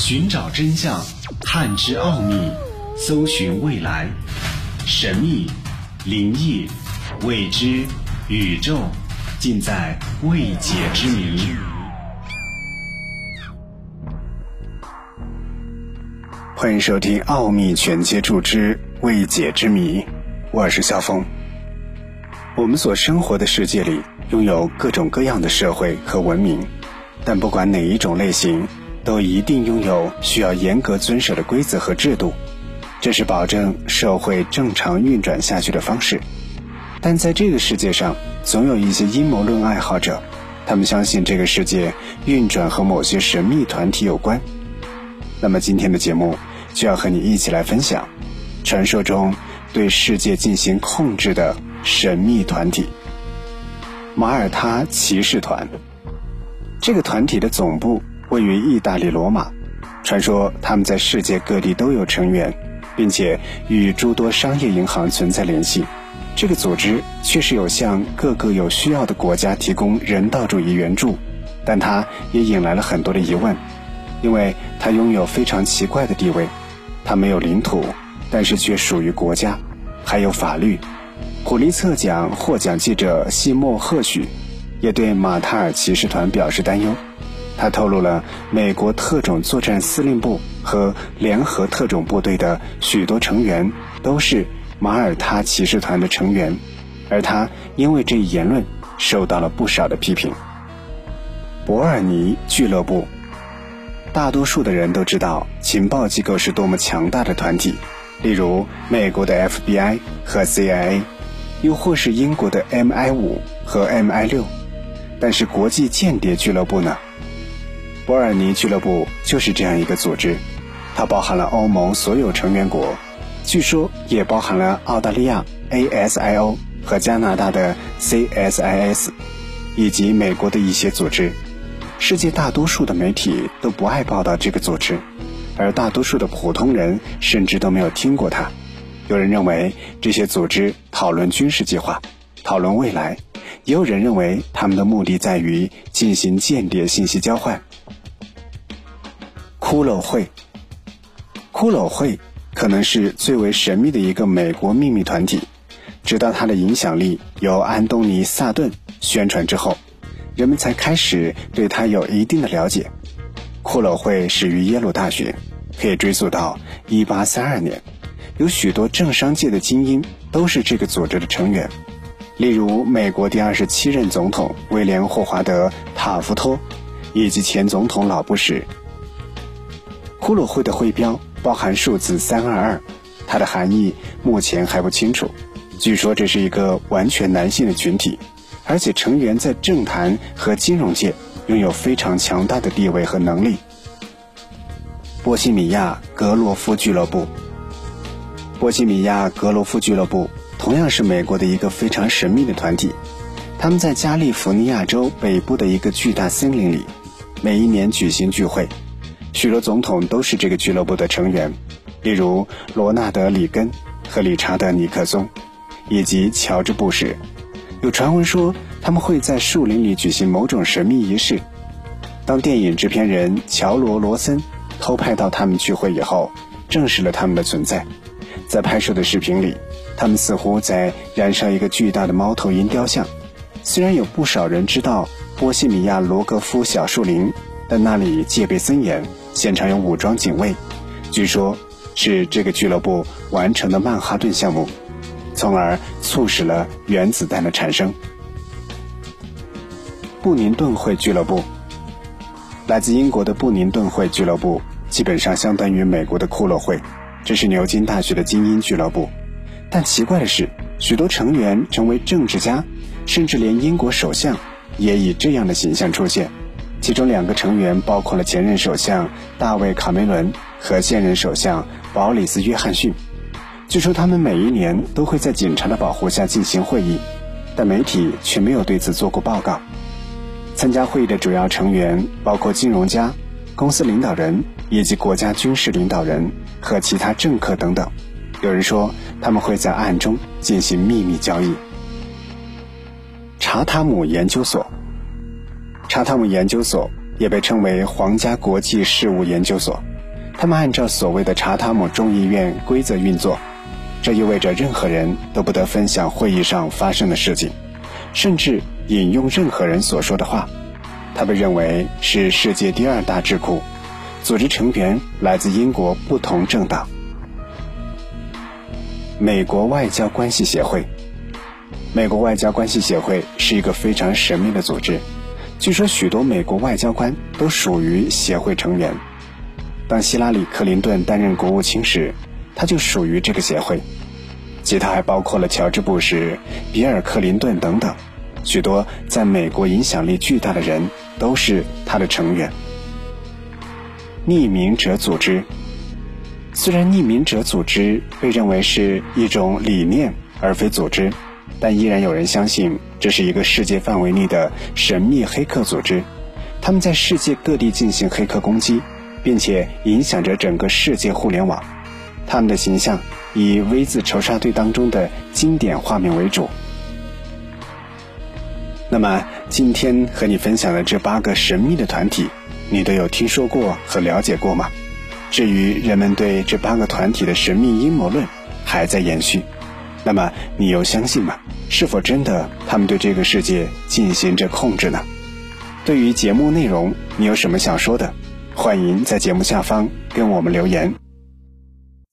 寻找真相，探知奥秘，搜寻未来，神秘、灵异、未知、宇宙，尽在未解之谜。欢迎收听《奥秘全接触之未解之谜》，我是肖峰。我们所生活的世界里，拥有各种各样的社会和文明，但不管哪一种类型。都一定拥有需要严格遵守的规则和制度，这是保证社会正常运转下去的方式。但在这个世界上，总有一些阴谋论爱好者，他们相信这个世界运转和某些神秘团体有关。那么今天的节目就要和你一起来分享，传说中对世界进行控制的神秘团体——马耳他骑士团。这个团体的总部。位于意大利罗马，传说他们在世界各地都有成员，并且与诸多商业银行存在联系。这个组织确实有向各个有需要的国家提供人道主义援助，但它也引来了很多的疑问，因为它拥有非常奇怪的地位。它没有领土，但是却属于国家，还有法律。普利策奖获奖记者西莫赫许也对马塔尔骑士团表示担忧。他透露了美国特种作战司令部和联合特种部队的许多成员都是马耳他骑士团的成员，而他因为这一言论受到了不少的批评。博尔尼俱乐部，大多数的人都知道情报机构是多么强大的团体，例如美国的 FBI 和 CIA，又或是英国的 MI 五和 MI 六，但是国际间谍俱乐部呢？伯尔尼俱乐部就是这样一个组织，它包含了欧盟所有成员国，据说也包含了澳大利亚 ASIO 和加拿大的 CSIS，以及美国的一些组织。世界大多数的媒体都不爱报道这个组织，而大多数的普通人甚至都没有听过它。有人认为这些组织讨论军事计划，讨论未来；也有人认为他们的目的在于进行间谍信息交换。骷髅会，骷髅会可能是最为神秘的一个美国秘密团体。直到它的影响力由安东尼·萨顿宣传之后，人们才开始对它有一定的了解。骷髅会始于耶鲁大学，可以追溯到1832年。有许多政商界的精英都是这个组织的成员，例如美国第二十七任总统威廉·霍华德·塔夫托，以及前总统老布什。骷髅会的徽标包含数字三二二，它的含义目前还不清楚。据说这是一个完全男性的群体，而且成员在政坛和金融界拥有非常强大的地位和能力。波西米亚格罗夫俱乐部，波西米亚格罗夫俱乐部同样是美国的一个非常神秘的团体。他们在加利福尼亚州北部的一个巨大森林里，每一年举行聚会。许多总统都是这个俱乐部的成员，例如罗纳德·里根和理查德·尼克松，以及乔治·布什。有传闻说他们会在树林里举行某种神秘仪式。当电影制片人乔罗·罗森偷拍到他们聚会以后，证实了他们的存在。在拍摄的视频里，他们似乎在燃烧一个巨大的猫头鹰雕像。虽然有不少人知道波西米亚罗格夫小树林，但那里戒备森严。现场有武装警卫，据说，是这个俱乐部完成的曼哈顿项目，从而促使了原子弹的产生。布宁顿会俱乐部，来自英国的布宁顿会俱乐部，基本上相当于美国的骷髅会，这是牛津大学的精英俱乐部。但奇怪的是，许多成员成为政治家，甚至连英国首相也以这样的形象出现。其中两个成员包括了前任首相大卫·卡梅伦和现任首相保里斯·约翰逊。据说他们每一年都会在警察的保护下进行会议，但媒体却没有对此做过报告。参加会议的主要成员包括金融家、公司领导人以及国家军事领导人和其他政客等等。有人说他们会在暗中进行秘密交易。查塔姆研究所。查塔姆研究所也被称为皇家国际事务研究所。他们按照所谓的查塔姆众议院规则运作，这意味着任何人都不得分享会议上发生的事情，甚至引用任何人所说的话。它被认为是世界第二大智库，组织成员来自英国不同政党。美国外交关系协会，美国外交关系协会是一个非常神秘的组织，据说许多美国外交官都属于协会成员。当希拉里·克林顿担任国务卿时，他就属于这个协会。其他还包括了乔治·布什、比尔·克林顿等等，许多在美国影响力巨大的人都是他的成员。匿名者组织。虽然匿名者组织被认为是一种理念而非组织，但依然有人相信这是一个世界范围内的神秘黑客组织。他们在世界各地进行黑客攻击，并且影响着整个世界互联网。他们的形象以《V 字仇杀队》当中的经典画面为主。那么，今天和你分享的这八个神秘的团体，你都有听说过和了解过吗？至于人们对这八个团体的神秘阴谋论还在延续，那么你又相信吗？是否真的他们对这个世界进行着控制呢？对于节目内容，你有什么想说的？欢迎在节目下方跟我们留言。